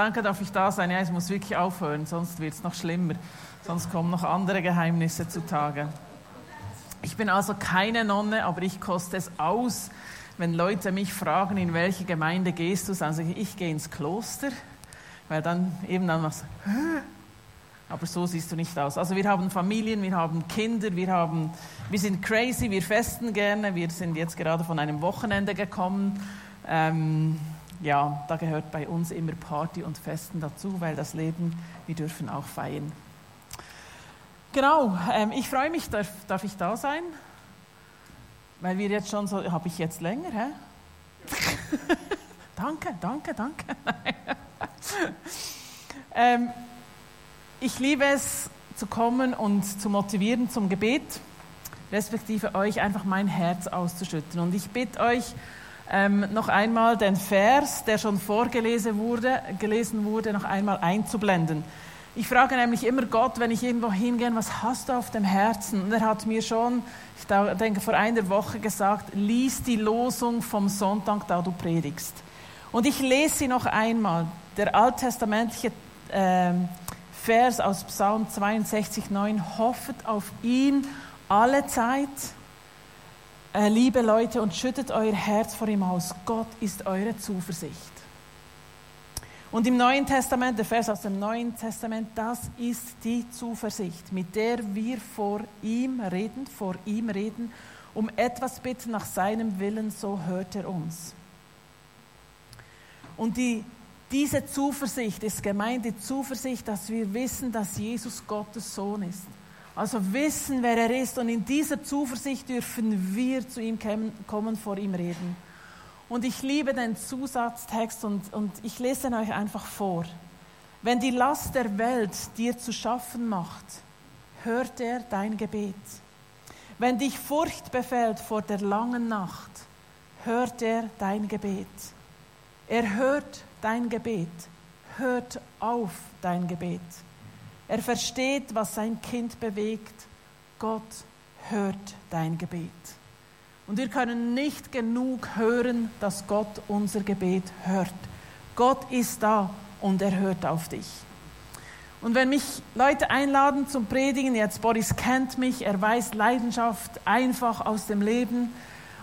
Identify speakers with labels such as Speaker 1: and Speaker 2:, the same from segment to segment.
Speaker 1: Danke, darf ich da sein. Ja, es muss wirklich aufhören, sonst wird es noch schlimmer. Sonst kommen noch andere Geheimnisse zutage. Ich bin also keine Nonne, aber ich koste es aus, wenn Leute mich fragen, in welche Gemeinde gehst du, dann sage ich, gehe ins Kloster, weil dann eben dann was, aber so siehst du nicht aus. Also wir haben Familien, wir haben Kinder, wir haben, wir sind crazy, wir festen gerne, wir sind jetzt gerade von einem Wochenende gekommen. Ähm, ja, da gehört bei uns immer Party und Festen dazu, weil das Leben, wir dürfen auch feiern. Genau, ähm, ich freue mich, darf, darf ich da sein? Weil wir jetzt schon so, habe ich jetzt länger, hä? danke, danke, danke. ähm, ich liebe es zu kommen und zu motivieren zum Gebet, respektive euch einfach mein Herz auszuschütten. Und ich bitte euch ähm, noch einmal den Vers, der schon vorgelesen wurde, gelesen wurde, noch einmal einzublenden. Ich frage nämlich immer Gott, wenn ich irgendwo hingehe, was hast du auf dem Herzen? Und er hat mir schon, ich denke vor einer Woche gesagt, lies die Losung vom Sonntag, da du predigst. Und ich lese sie noch einmal. Der alttestamentliche äh, Vers aus Psalm 62, 9, hoffet auf ihn alle Zeit, liebe Leute, und schüttet euer Herz vor ihm aus. Gott ist eure Zuversicht. Und im Neuen Testament, der Vers aus dem Neuen Testament, das ist die Zuversicht, mit der wir vor ihm reden, vor ihm reden, um etwas bitten nach seinem Willen, so hört er uns. Und die, diese Zuversicht ist gemeint, die Zuversicht, dass wir wissen, dass Jesus Gottes Sohn ist. Also wissen, wer er ist und in dieser Zuversicht dürfen wir zu ihm kommen, vor ihm reden. Und ich liebe den Zusatztext und, und ich lese ihn euch einfach vor. Wenn die Last der Welt dir zu schaffen macht, hört er dein Gebet. Wenn dich Furcht befällt vor der langen Nacht, hört er dein Gebet. Er hört dein Gebet, hört auf dein Gebet. Er versteht, was sein Kind bewegt. Gott hört dein Gebet. Und wir können nicht genug hören, dass Gott unser Gebet hört. Gott ist da und er hört auf dich. Und wenn mich Leute einladen zum Predigen, jetzt Boris kennt mich, er weiß Leidenschaft einfach aus dem Leben,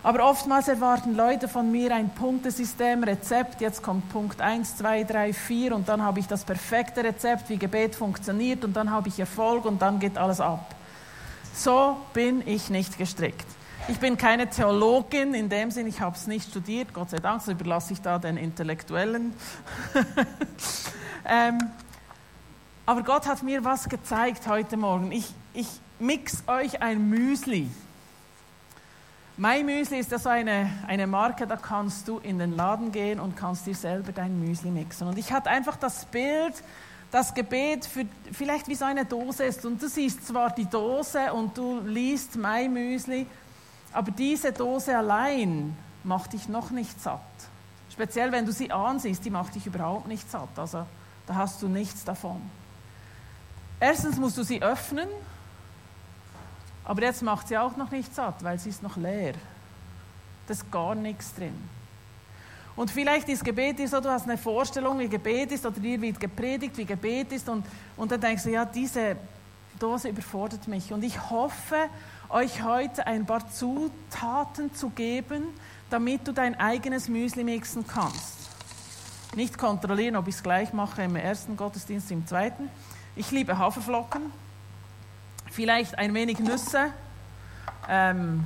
Speaker 1: aber oftmals erwarten Leute von mir ein Punktesystem, Rezept, jetzt kommt Punkt 1, 2, 3, 4 und dann habe ich das perfekte Rezept, wie Gebet funktioniert und dann habe ich Erfolg und dann geht alles ab. So bin ich nicht gestrickt. Ich bin keine Theologin in dem Sinn, ich habe es nicht studiert, Gott sei Dank, so überlasse ich da den Intellektuellen. ähm, aber Gott hat mir was gezeigt heute Morgen. Ich, ich mix euch ein Müsli. Mein Müsli ist das eine, eine Marke, da kannst du in den Laden gehen und kannst dir selber dein Müsli mixen. Und ich hatte einfach das Bild, das Gebet für, vielleicht wie so eine Dose ist. Und du siehst zwar die Dose und du liest mein Müsli, aber diese Dose allein macht dich noch nicht satt. Speziell wenn du sie ansiehst, die macht dich überhaupt nicht satt. Also da hast du nichts davon. Erstens musst du sie öffnen, aber jetzt macht sie auch noch nicht satt, weil sie ist noch leer. Da ist gar nichts drin. Und vielleicht ist Gebet so, du hast eine Vorstellung, wie Gebet ist, oder dir wird gepredigt, wie Gebet ist, und, und dann denkst du, ja, diese Dose überfordert mich. Und ich hoffe, euch heute ein paar Zutaten zu geben, damit du dein eigenes Müsli mixen kannst. Nicht kontrollieren, ob ich es gleich mache im ersten Gottesdienst, im zweiten. Ich liebe Haferflocken, vielleicht ein wenig Nüsse, ähm,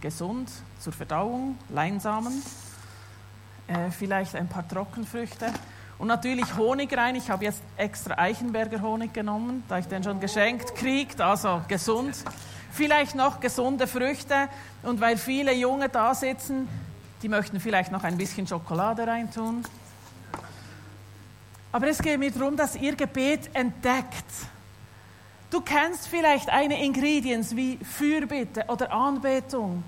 Speaker 1: gesund zur Verdauung, Leinsamen, äh, vielleicht ein paar Trockenfrüchte und natürlich Honig rein. Ich habe jetzt extra Eichenberger Honig genommen, da ich den schon geschenkt kriege, also gesund vielleicht noch gesunde Früchte und weil viele Junge da sitzen, die möchten vielleicht noch ein bisschen Schokolade reintun. Aber es geht mir darum, dass ihr Gebet entdeckt. Du kennst vielleicht eine Ingredienz wie Fürbitte oder Anbetung,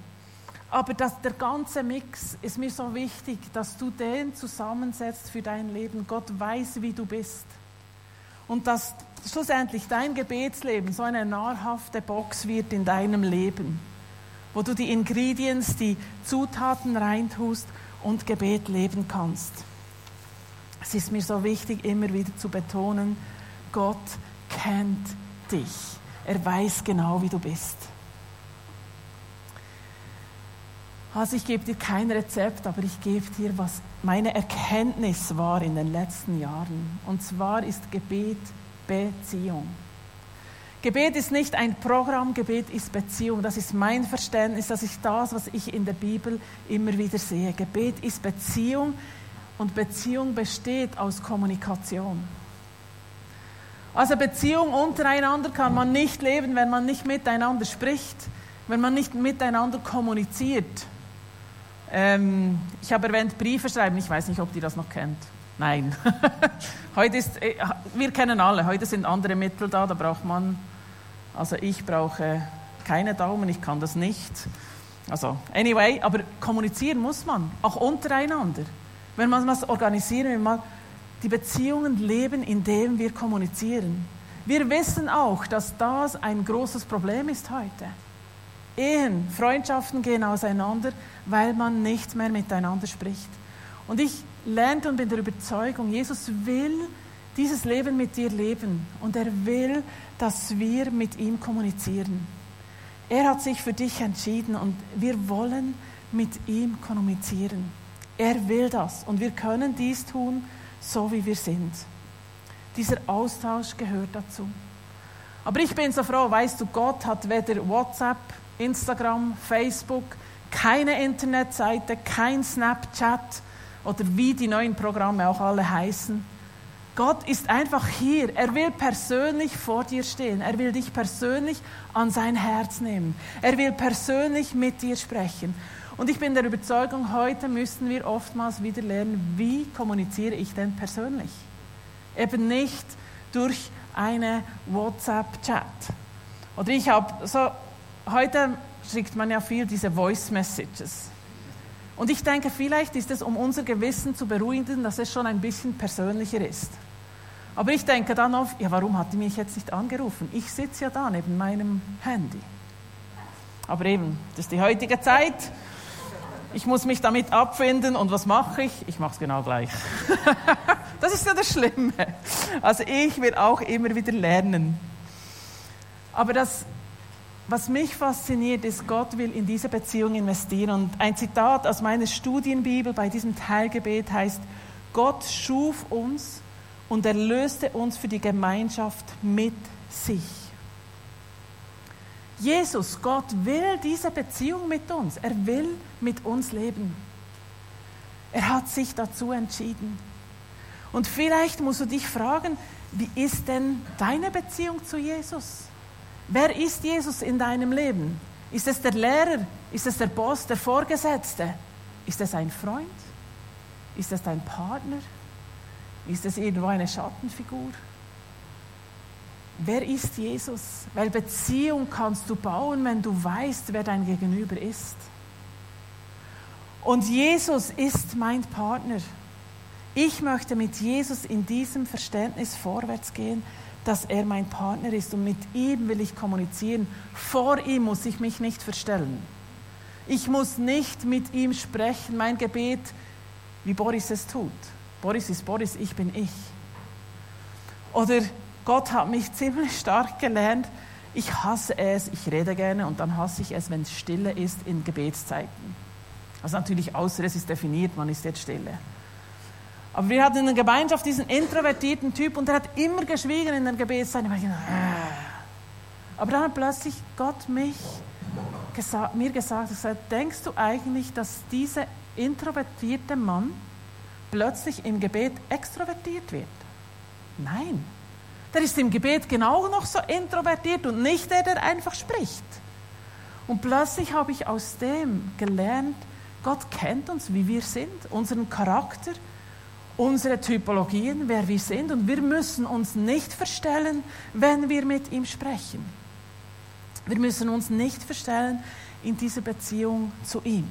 Speaker 1: aber das, der ganze Mix ist mir so wichtig, dass du den zusammensetzt für dein Leben. Gott weiß, wie du bist. Und dass schlussendlich dein Gebetsleben so eine nahrhafte Box wird in deinem Leben, wo du die Ingredients, die Zutaten reintust und Gebet leben kannst. Es ist mir so wichtig, immer wieder zu betonen, Gott kennt dich. Er weiß genau, wie du bist. Also ich gebe dir kein Rezept, aber ich gebe dir, was meine Erkenntnis war in den letzten Jahren. Und zwar ist Gebet Beziehung. Gebet ist nicht ein Programm, Gebet ist Beziehung. Das ist mein Verständnis, das ist das, was ich in der Bibel immer wieder sehe. Gebet ist Beziehung und Beziehung besteht aus Kommunikation. Also Beziehung untereinander kann man nicht leben, wenn man nicht miteinander spricht, wenn man nicht miteinander kommuniziert. Ähm, ich habe erwähnt, Briefe schreiben, ich weiß nicht, ob ihr das noch kennt. Nein. heute ist, äh, wir kennen alle, heute sind andere Mittel da, da braucht man, also ich brauche keine Daumen, ich kann das nicht. Also, anyway, aber kommunizieren muss man, auch untereinander. Wenn man was organisieren will, die Beziehungen leben, indem wir kommunizieren. Wir wissen auch, dass das ein großes Problem ist heute. Ehen, Freundschaften gehen auseinander, weil man nicht mehr miteinander spricht. Und ich lernte und bin der Überzeugung, Jesus will dieses Leben mit dir leben und er will, dass wir mit ihm kommunizieren. Er hat sich für dich entschieden und wir wollen mit ihm kommunizieren. Er will das und wir können dies tun, so wie wir sind. Dieser Austausch gehört dazu. Aber ich bin so froh, weißt du, Gott hat weder WhatsApp, Instagram, Facebook, keine Internetseite, kein Snapchat oder wie die neuen Programme auch alle heißen. Gott ist einfach hier. Er will persönlich vor dir stehen. Er will dich persönlich an sein Herz nehmen. Er will persönlich mit dir sprechen. Und ich bin der Überzeugung, heute müssen wir oftmals wieder lernen, wie kommuniziere ich denn persönlich? Eben nicht durch eine WhatsApp-Chat. Oder ich habe so, heute schickt man ja viel diese Voice Messages. Und ich denke, vielleicht ist es, um unser Gewissen zu beruhigen, dass es schon ein bisschen persönlicher ist. Aber ich denke dann oft, ja, warum hat die mich jetzt nicht angerufen? Ich sitze ja da neben meinem Handy. Aber eben, das ist die heutige Zeit. Ich muss mich damit abfinden und was mache ich? Ich mache es genau gleich. das ist ja das Schlimme. Also ich will auch immer wieder lernen. Aber das was mich fasziniert, ist, Gott will in diese Beziehung investieren. Und ein Zitat aus meiner Studienbibel bei diesem Teilgebet heißt, Gott schuf uns und erlöste uns für die Gemeinschaft mit sich. Jesus, Gott will diese Beziehung mit uns. Er will mit uns leben. Er hat sich dazu entschieden. Und vielleicht musst du dich fragen, wie ist denn deine Beziehung zu Jesus? Wer ist Jesus in deinem Leben? Ist es der Lehrer? Ist es der Boss, der Vorgesetzte? Ist es ein Freund? Ist es dein Partner? Ist es irgendwo eine Schattenfigur? Wer ist Jesus? Weil Beziehung kannst du bauen, wenn du weißt, wer dein Gegenüber ist. Und Jesus ist mein Partner. Ich möchte mit Jesus in diesem Verständnis vorwärts gehen, dass er mein Partner ist und mit ihm will ich kommunizieren. Vor ihm muss ich mich nicht verstellen. Ich muss nicht mit ihm sprechen, mein Gebet, wie Boris es tut. Boris ist Boris, ich bin ich. Oder Gott hat mich ziemlich stark gelernt, ich hasse es, ich rede gerne und dann hasse ich es, wenn es stille ist in Gebetszeiten. Also natürlich außer es ist definiert, man ist jetzt stille. Aber wir hatten in der Gemeinschaft diesen introvertierten Typ und der hat immer geschwiegen in der Gebetszeit. Äh. Aber dann hat plötzlich Gott mich gesagt, mir gesagt, gesagt, denkst du eigentlich, dass dieser introvertierte Mann plötzlich im Gebet extrovertiert wird? Nein. Der ist im Gebet genau noch so introvertiert und nicht der, der einfach spricht. Und plötzlich habe ich aus dem gelernt, Gott kennt uns, wie wir sind, unseren Charakter, unsere Typologien, wer wir sind. Und wir müssen uns nicht verstellen, wenn wir mit ihm sprechen. Wir müssen uns nicht verstellen in dieser Beziehung zu ihm.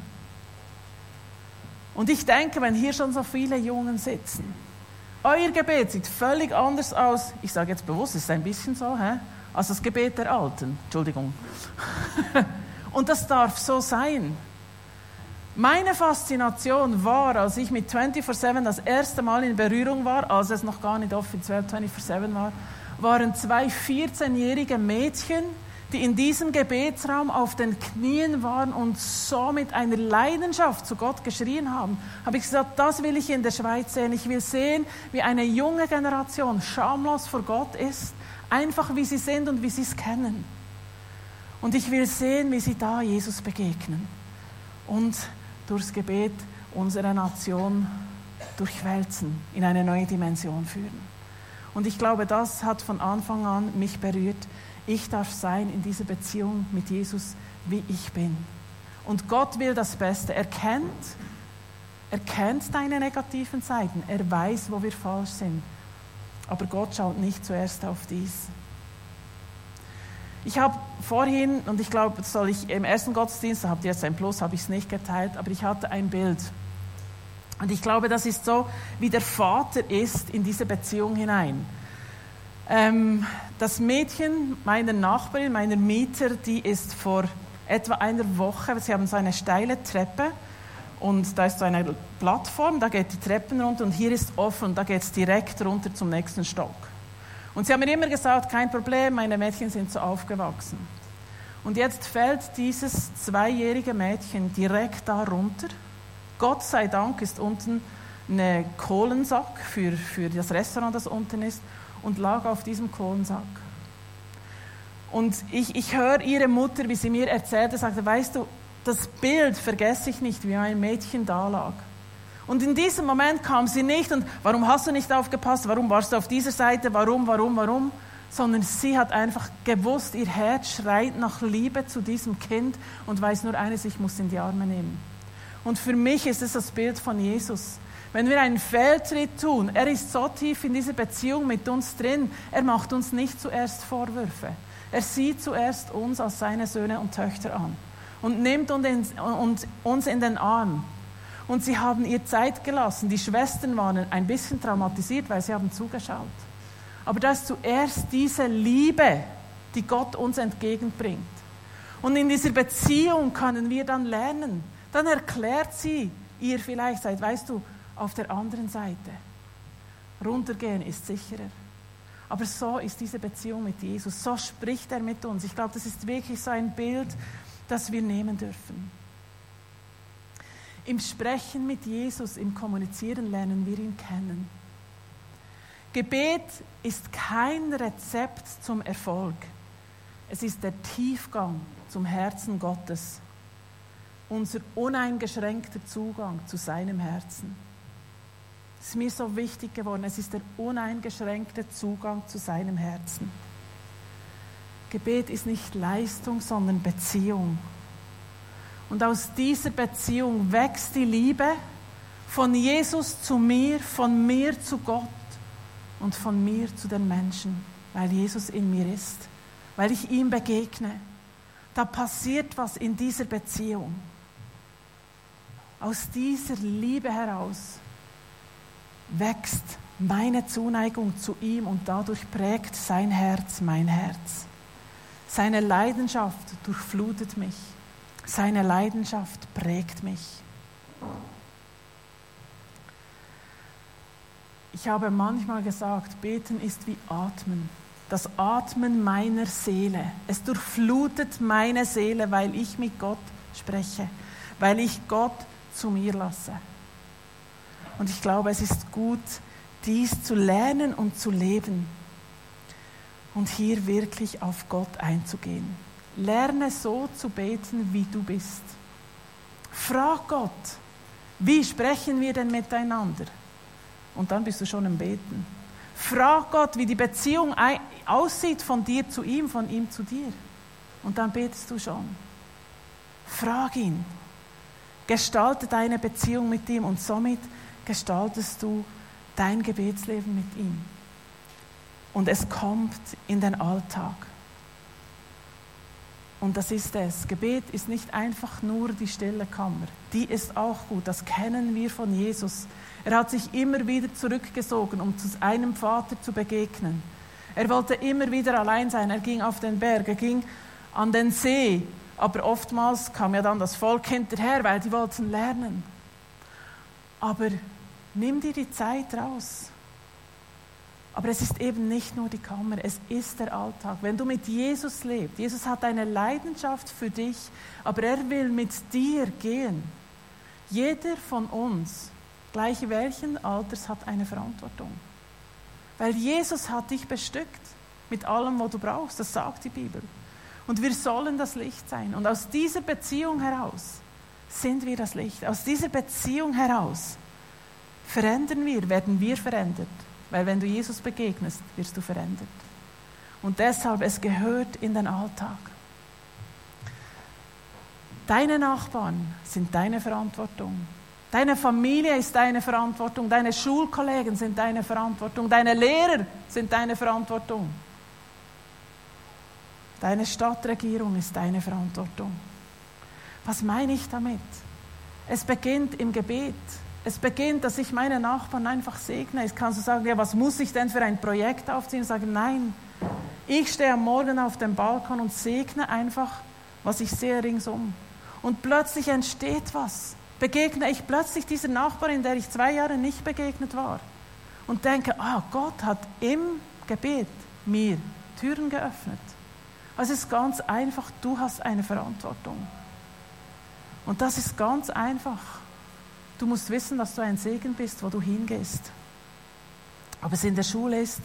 Speaker 1: Und ich denke, wenn hier schon so viele Jungen sitzen, euer Gebet sieht völlig anders aus. Ich sage jetzt bewusst, es ist ein bisschen so, hä? als das Gebet der Alten. Entschuldigung. Und das darf so sein. Meine Faszination war, als ich mit 24-7 das erste Mal in Berührung war, als es noch gar nicht offiziell 24-7 war, waren zwei 14-jährige Mädchen, die in diesem Gebetsraum auf den Knien waren und so mit einer Leidenschaft zu Gott geschrien haben, habe ich gesagt, das will ich in der Schweiz sehen. Ich will sehen, wie eine junge Generation schamlos vor Gott ist, einfach wie sie sind und wie sie es kennen. Und ich will sehen, wie sie da Jesus begegnen und durchs Gebet unsere Nation durchwälzen, in eine neue Dimension führen. Und ich glaube, das hat von Anfang an mich berührt ich darf sein in dieser Beziehung mit Jesus, wie ich bin. Und Gott will das Beste. Er kennt, er kennt deine negativen Seiten. Er weiß, wo wir falsch sind. Aber Gott schaut nicht zuerst auf dies. Ich habe vorhin, und ich glaube, soll ich im ersten Gottesdienst, da habt ihr jetzt ein Plus, habe ich es nicht geteilt, aber ich hatte ein Bild. Und ich glaube, das ist so, wie der Vater ist in diese Beziehung hinein. Ähm, das Mädchen meiner Nachbarin, meiner Mieter, die ist vor etwa einer Woche, sie haben so eine steile Treppe und da ist so eine Plattform, da geht die Treppen runter und hier ist offen da geht es direkt runter zum nächsten Stock. Und sie haben mir immer gesagt, kein Problem, meine Mädchen sind so aufgewachsen. Und jetzt fällt dieses zweijährige Mädchen direkt da runter. Gott sei Dank ist unten ein Kohlensack für, für das Restaurant, das unten ist und lag auf diesem Kohlensack. Und ich, ich höre ihre Mutter, wie sie mir erzählte, sagte, weißt du, das Bild vergesse ich nicht, wie ein Mädchen da lag. Und in diesem Moment kam sie nicht und warum hast du nicht aufgepasst, warum warst du auf dieser Seite, warum, warum, warum, sondern sie hat einfach gewusst, ihr Herz schreit nach Liebe zu diesem Kind und weiß nur eines, ich muss in die Arme nehmen. Und für mich ist es das Bild von Jesus. Wenn wir einen Fehltritt tun, er ist so tief in dieser Beziehung mit uns drin, er macht uns nicht zuerst Vorwürfe. Er sieht zuerst uns als seine Söhne und Töchter an und nimmt uns in den Arm. Und sie haben ihr Zeit gelassen. Die Schwestern waren ein bisschen traumatisiert, weil sie haben zugeschaut. Aber das ist zuerst diese Liebe, die Gott uns entgegenbringt. Und in dieser Beziehung können wir dann lernen. Dann erklärt sie ihr vielleicht, weißt du, auf der anderen Seite. Runtergehen ist sicherer. Aber so ist diese Beziehung mit Jesus. So spricht er mit uns. Ich glaube, das ist wirklich so ein Bild, das wir nehmen dürfen. Im Sprechen mit Jesus, im Kommunizieren lernen wir ihn kennen. Gebet ist kein Rezept zum Erfolg. Es ist der Tiefgang zum Herzen Gottes. Unser uneingeschränkter Zugang zu seinem Herzen. Ist mir so wichtig geworden. Es ist der uneingeschränkte Zugang zu seinem Herzen. Gebet ist nicht Leistung, sondern Beziehung. Und aus dieser Beziehung wächst die Liebe von Jesus zu mir, von mir zu Gott und von mir zu den Menschen, weil Jesus in mir ist, weil ich ihm begegne. Da passiert was in dieser Beziehung. Aus dieser Liebe heraus wächst meine Zuneigung zu ihm und dadurch prägt sein Herz mein Herz. Seine Leidenschaft durchflutet mich. Seine Leidenschaft prägt mich. Ich habe manchmal gesagt, beten ist wie atmen. Das Atmen meiner Seele. Es durchflutet meine Seele, weil ich mit Gott spreche, weil ich Gott zu mir lasse. Und ich glaube, es ist gut, dies zu lernen und zu leben und hier wirklich auf Gott einzugehen. Lerne so zu beten, wie du bist. Frag Gott, wie sprechen wir denn miteinander? Und dann bist du schon im Beten. Frag Gott, wie die Beziehung aussieht von dir zu ihm, von ihm zu dir. Und dann betest du schon. Frag ihn. Gestalte deine Beziehung mit ihm und somit gestaltest du dein Gebetsleben mit ihm. Und es kommt in den Alltag. Und das ist es. Gebet ist nicht einfach nur die stille Kammer. Die ist auch gut. Das kennen wir von Jesus. Er hat sich immer wieder zurückgesogen, um zu einem Vater zu begegnen. Er wollte immer wieder allein sein. Er ging auf den Berg, er ging an den See Aber oftmals kam ja dann das Volk hinterher, weil die wollten lernen. Aber nimm dir die Zeit raus. Aber es ist eben nicht nur die Kammer, es ist der Alltag. Wenn du mit Jesus lebst, Jesus hat eine Leidenschaft für dich, aber er will mit dir gehen. Jeder von uns, gleich welchen Alters, hat eine Verantwortung. Weil Jesus hat dich bestückt mit allem, was du brauchst. Das sagt die Bibel. Und wir sollen das Licht sein. Und aus dieser Beziehung heraus sind wir das Licht. Aus dieser Beziehung heraus verändern wir, werden wir verändert. Weil wenn du Jesus begegnest, wirst du verändert. Und deshalb, es gehört in den Alltag. Deine Nachbarn sind deine Verantwortung. Deine Familie ist deine Verantwortung. Deine Schulkollegen sind deine Verantwortung. Deine Lehrer sind deine Verantwortung. Deine Stadtregierung ist deine Verantwortung. Was meine ich damit? Es beginnt im Gebet. Es beginnt, dass ich meine Nachbarn einfach segne. Ich kann so sagen, ja, was muss ich denn für ein Projekt aufziehen? Ich sage, nein, ich stehe am Morgen auf dem Balkon und segne einfach, was ich sehe ringsum. Und plötzlich entsteht was. Begegne ich plötzlich dieser Nachbarin, der ich zwei Jahre nicht begegnet war. Und denke, ah, Gott hat im Gebet mir Türen geöffnet. Also es ist ganz einfach, du hast eine Verantwortung. Und das ist ganz einfach. Du musst wissen, dass du ein Segen bist, wo du hingehst. Ob es in der Schule ist,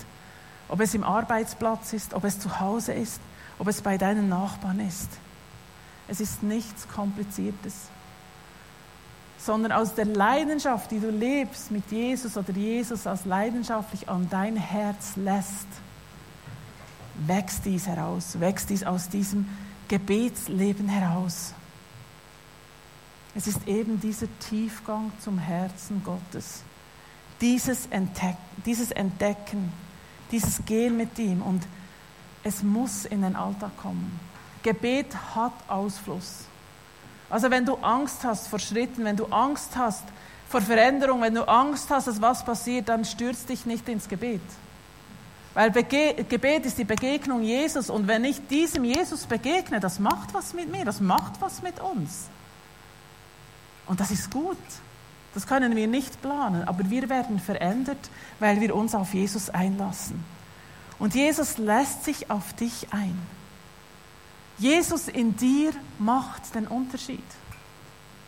Speaker 1: ob es im Arbeitsplatz ist, ob es zu Hause ist, ob es bei deinen Nachbarn ist. Es ist nichts Kompliziertes, sondern aus der Leidenschaft, die du lebst mit Jesus oder Jesus als leidenschaftlich an dein Herz lässt, wächst dies heraus, wächst dies aus diesem Gebetsleben heraus. Es ist eben dieser Tiefgang zum Herzen Gottes. Dieses, Entdeck dieses Entdecken, dieses Gehen mit ihm. Und es muss in den Alltag kommen. Gebet hat Ausfluss. Also wenn du Angst hast vor Schritten, wenn du Angst hast vor Veränderung, wenn du Angst hast, dass was passiert, dann stürzt dich nicht ins Gebet. Weil Bege Gebet ist die Begegnung Jesus und wenn ich diesem Jesus begegne, das macht was mit mir, das macht was mit uns. Und das ist gut. Das können wir nicht planen, aber wir werden verändert, weil wir uns auf Jesus einlassen. Und Jesus lässt sich auf dich ein. Jesus in dir macht den Unterschied.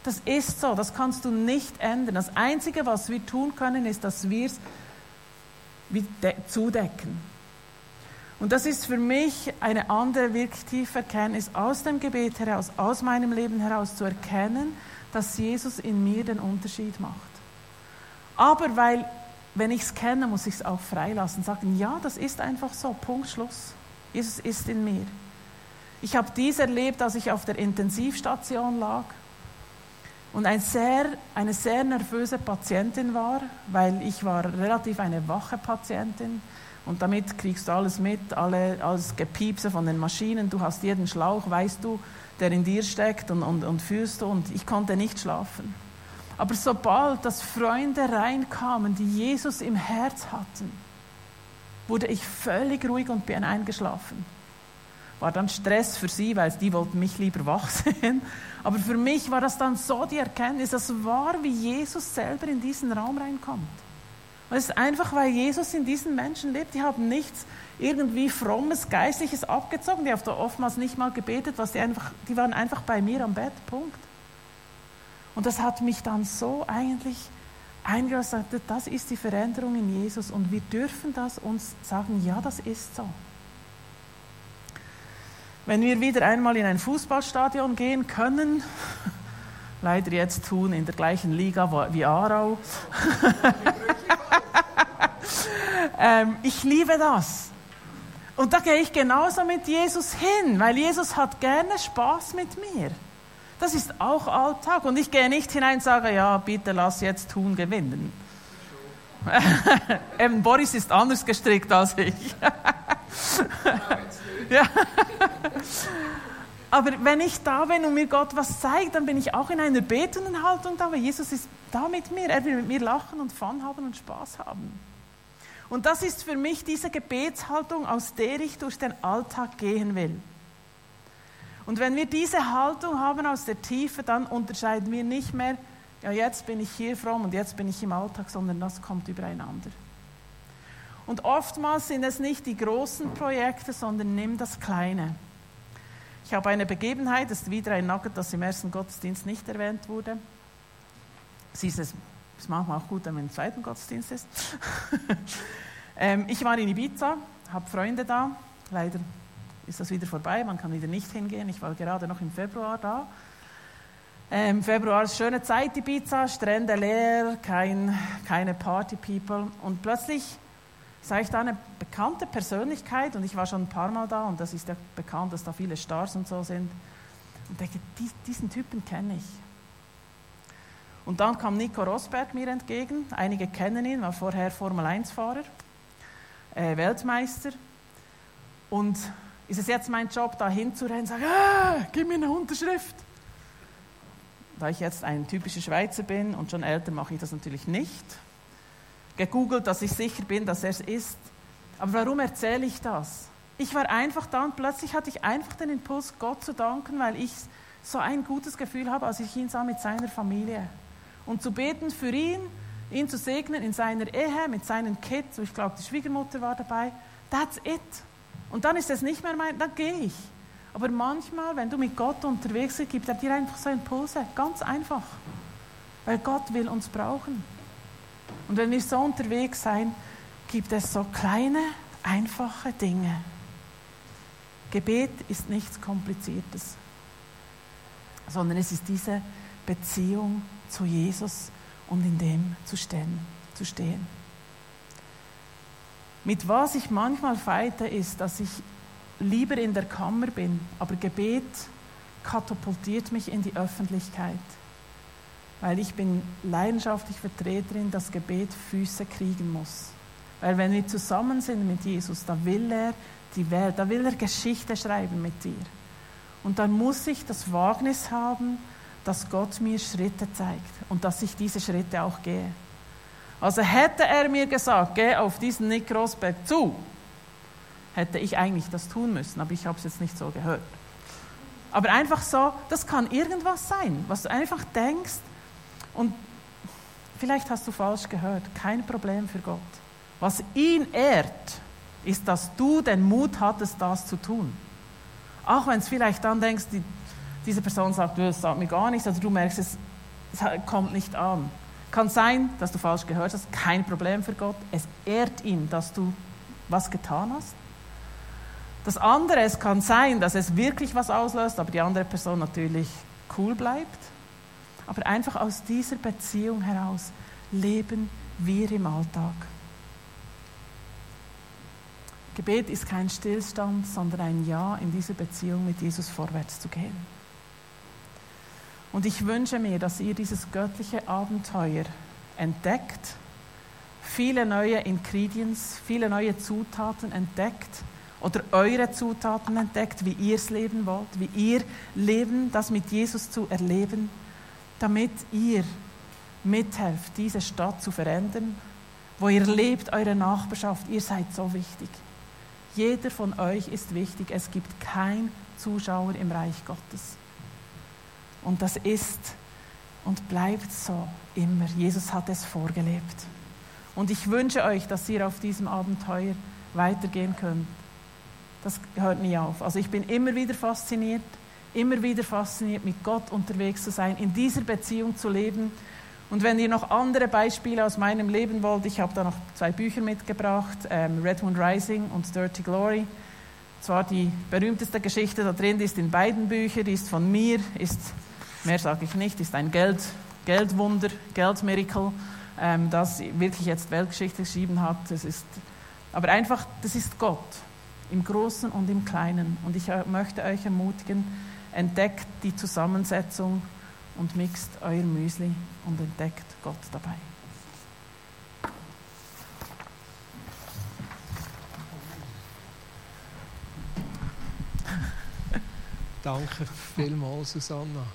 Speaker 1: Das ist so, das kannst du nicht ändern. Das Einzige, was wir tun können, ist, dass wir es zudecken. Und das ist für mich eine andere, wirklich tiefe Erkenntnis aus dem Gebet heraus, aus meinem Leben heraus zu erkennen, dass Jesus in mir den Unterschied macht. Aber weil, wenn ich es kenne, muss ich es auch freilassen. Sagen, ja, das ist einfach so, Punkt, Schluss. Jesus ist in mir. Ich habe dies erlebt, als ich auf der Intensivstation lag und ein sehr, eine sehr nervöse Patientin war, weil ich war relativ eine wache Patientin und damit kriegst du alles mit, alle, alles Gepiepse von den Maschinen, du hast jeden Schlauch, weißt du, der in dir steckt und, und, und fühlst du und ich konnte nicht schlafen. Aber sobald das Freunde reinkamen, die Jesus im Herz hatten, wurde ich völlig ruhig und bin eingeschlafen. War dann Stress für sie, weil die wollten mich lieber wach sehen. Aber für mich war das dann so die Erkenntnis, das war, wie Jesus selber in diesen Raum reinkommt. Und es ist einfach, weil Jesus in diesen Menschen lebt. Die haben nichts irgendwie frommes, geistliches abgezogen. Die haben oftmals nicht mal gebetet, was die einfach, die waren einfach bei mir am Bett. Punkt. Und das hat mich dann so eigentlich eingelassen, das ist die Veränderung in Jesus und wir dürfen das uns sagen, ja, das ist so. Wenn wir wieder einmal in ein Fußballstadion gehen können, leider jetzt tun in der gleichen Liga wie Aarau, ähm, ich liebe das. Und da gehe ich genauso mit Jesus hin, weil Jesus hat gerne Spaß mit mir. Das ist auch Alltag. Und ich gehe nicht hinein und sage, ja, bitte lass jetzt tun gewinnen. Eben Boris ist anders gestrickt als ich. ja. Aber wenn ich da bin und mir Gott was zeigt, dann bin ich auch in einer betenden Haltung da, weil Jesus ist da mit mir. Er will mit mir lachen und Fun haben und Spaß haben. Und das ist für mich diese Gebetshaltung, aus der ich durch den Alltag gehen will. Und wenn wir diese Haltung haben aus der Tiefe, dann unterscheiden wir nicht mehr, ja, jetzt bin ich hier fromm und jetzt bin ich im Alltag, sondern das kommt übereinander. Und oftmals sind es nicht die großen Projekte, sondern nimm das Kleine. Ich habe eine Begebenheit, das ist wieder ein Nugget, das im ersten Gottesdienst nicht erwähnt wurde. Siehst es ist manchmal auch gut, wenn man im zweiten Gottesdienst ist. ähm, ich war in Ibiza, habe Freunde da. Leider ist das wieder vorbei, man kann wieder nicht hingehen. Ich war gerade noch im Februar da. Ähm, Februar ist schöne Zeit, Ibiza, Strände leer, kein, keine Party-People. Und plötzlich sah ich da eine bekannte Persönlichkeit und ich war schon ein paar Mal da und das ist ja bekannt, dass da viele Stars und so sind. Und denke, diesen Typen kenne ich. Und dann kam Nico Rosberg mir entgegen. Einige kennen ihn, war vorher Formel-1-Fahrer, äh, Weltmeister. Und ist es jetzt mein Job, da hinzurennen und sagen, ah, gib mir eine Unterschrift. Da ich jetzt ein typischer Schweizer bin und schon älter, mache ich das natürlich nicht. Gegoogelt, dass ich sicher bin, dass er es ist. Aber warum erzähle ich das? Ich war einfach da und plötzlich hatte ich einfach den Impuls, Gott zu danken, weil ich so ein gutes Gefühl habe, als ich ihn sah mit seiner Familie und zu beten für ihn, ihn zu segnen in seiner Ehe, mit seinen Kids, ich glaube, die Schwiegermutter war dabei. That's it. Und dann ist es nicht mehr mein, dann gehe ich. Aber manchmal, wenn du mit Gott unterwegs bist, gibt er dir einfach so Impulse. Ganz einfach. Weil Gott will uns brauchen. Und wenn wir so unterwegs sein, gibt es so kleine, einfache Dinge. Gebet ist nichts Kompliziertes, sondern es ist diese Beziehung zu Jesus und in dem zu stehen. Zu stehen. Mit was ich manchmal feite, ist, dass ich lieber in der Kammer bin, aber Gebet katapultiert mich in die Öffentlichkeit, weil ich bin leidenschaftlich Vertreterin, dass Gebet Füße kriegen muss. Weil wenn wir zusammen sind mit Jesus, da will er die Welt, da will er Geschichte schreiben mit dir. Und dann muss ich das Wagnis haben, dass Gott mir Schritte zeigt und dass ich diese Schritte auch gehe. Also hätte er mir gesagt, geh auf diesen Nick Rosberg zu, hätte ich eigentlich das tun müssen, aber ich habe es jetzt nicht so gehört. Aber einfach so, das kann irgendwas sein, was du einfach denkst und vielleicht hast du falsch gehört, kein Problem für Gott. Was ihn ehrt, ist, dass du den Mut hattest, das zu tun. Auch wenn es vielleicht dann denkst, die diese Person sagt, das sagt mir gar nichts, also du merkst, es, es kommt nicht an. Kann sein, dass du falsch gehört hast, kein Problem für Gott. Es ehrt ihn, dass du was getan hast. Das andere, es kann sein, dass es wirklich was auslöst, aber die andere Person natürlich cool bleibt. Aber einfach aus dieser Beziehung heraus leben wir im Alltag. Gebet ist kein Stillstand, sondern ein Ja in dieser Beziehung mit Jesus vorwärts zu gehen. Und ich wünsche mir, dass ihr dieses göttliche Abenteuer entdeckt, viele neue Ingredients, viele neue Zutaten entdeckt oder eure Zutaten entdeckt, wie ihr es leben wollt, wie ihr Leben, das mit Jesus zu erleben, damit ihr mithelft, diese Stadt zu verändern, wo ihr lebt, eure Nachbarschaft, ihr seid so wichtig. Jeder von euch ist wichtig. Es gibt keinen Zuschauer im Reich Gottes. Und das ist und bleibt so immer. Jesus hat es vorgelebt. Und ich wünsche euch, dass ihr auf diesem Abenteuer weitergehen könnt. Das hört nie auf. Also ich bin immer wieder fasziniert, immer wieder fasziniert, mit Gott unterwegs zu sein, in dieser Beziehung zu leben. Und wenn ihr noch andere Beispiele aus meinem Leben wollt, ich habe da noch zwei Bücher mitgebracht, ähm, Red Moon Rising und Dirty Glory. Zwar die berühmteste Geschichte da drin, die ist in beiden Büchern, die ist von mir, ist mehr sage ich nicht, ist ein Geld, Geldwunder, Geldmiracle, ähm, das wirklich jetzt Weltgeschichte geschrieben hat. Das ist, aber einfach, das ist Gott, im Großen und im Kleinen. Und ich äh, möchte euch ermutigen, entdeckt die Zusammensetzung und mixt euer Müsli und entdeckt Gott dabei.
Speaker 2: Danke vielmals, Susanna.